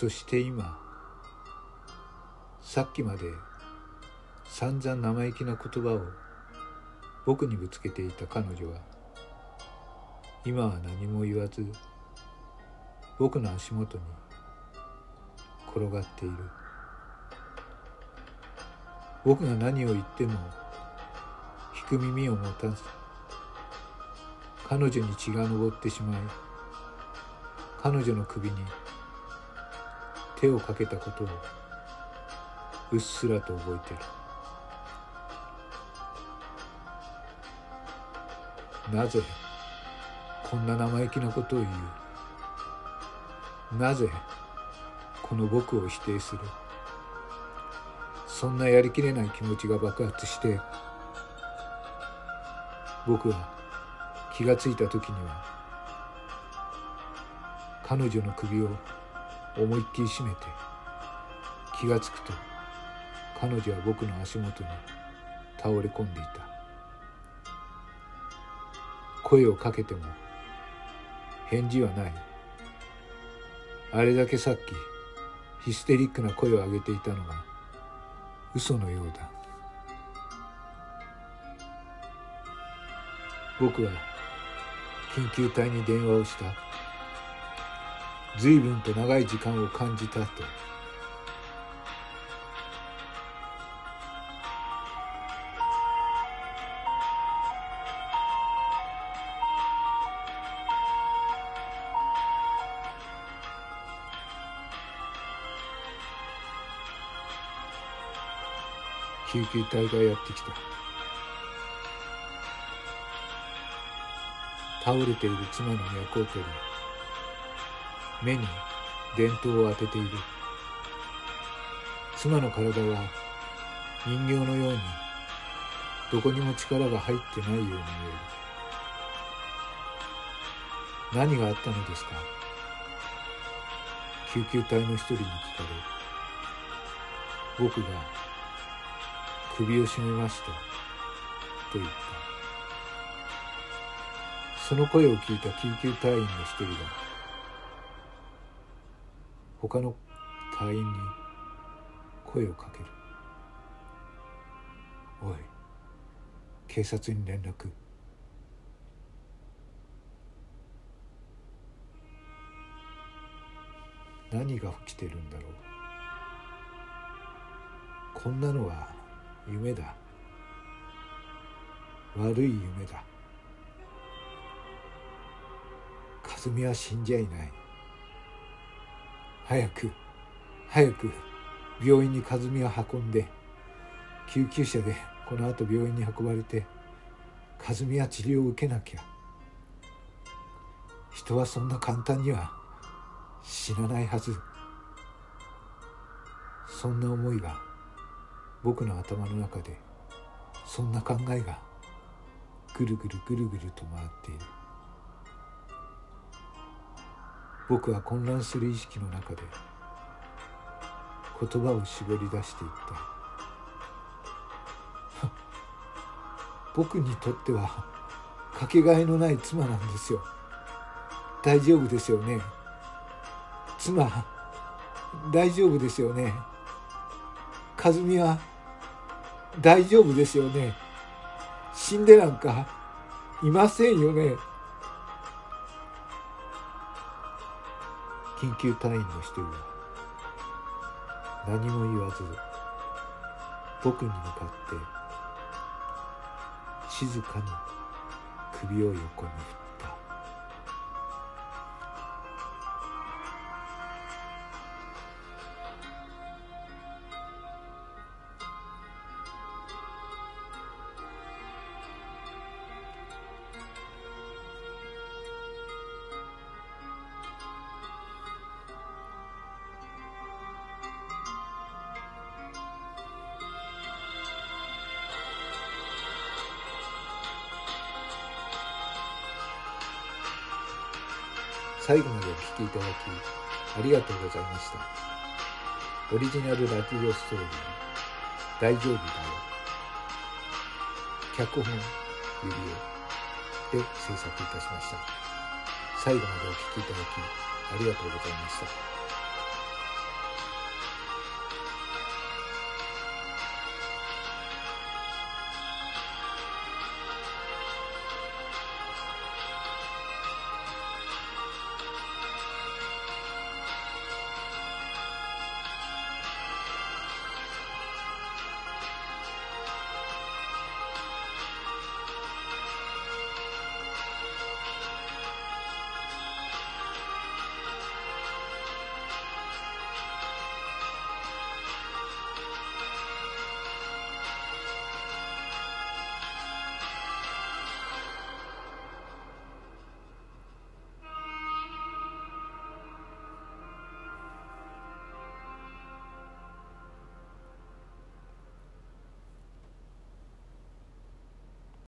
そして今さっきまで散々生意気な言葉を僕にぶつけていた彼女は今は何も言わず僕の足元に転がっている。僕が何を言っても聞く耳を持たず彼女に血が上ってしまい彼女の首に手をかけたことをうっすらと覚えてる。なぜこんな生意気なことを言う？なぜこの僕を否定する？そんなやりきれない気持ちが爆発して僕は気がついた時には彼女の首を思いっきり締めて気がつくと彼女は僕の足元に倒れ込んでいた。声をかけても返事はない。あれだけさっきヒステリックな声を上げていたのが嘘のようだ。僕は緊急隊に電話をした。随分と長い時間を感じたと。救急隊がやってきた。倒れている妻の脈を取り目に電灯を当てている。妻の体は人形のようにどこにも力が入ってないように見える。何があったのですか？救急隊の一人に聞かれ僕が首を絞めました。と言った。その声を聞いた救急隊員の一人が他の隊員に声をかける。おい警察に連絡。何が起きてるんだろう。こんなのは夢だ。悪い夢だ。和美は死んじゃいない。早く早く病院に和美を運んで救急車でこの後病院に運ばれて和美は治療を受けなきゃ。人はそんな簡単には死なないはず。そんな思いが僕の頭の中でそんな考えがぐるぐるぐるぐると回っている。僕は混乱する意識の中で言葉を絞り出していった。僕にとってはかけがえのない妻なんですよ。大丈夫ですよね。妻大丈夫ですよね。和美は大丈夫ですよね。死んでなんかいませんよね。緊急隊員の人は何も言わず僕に向かって静かに首を横に振った最後までお聴きいただきありがとうございました。オリジナルラジオストーリー大丈夫だよ。脚本ゆりえで制作いたしました。最後までお聴きいただきありがとうございました。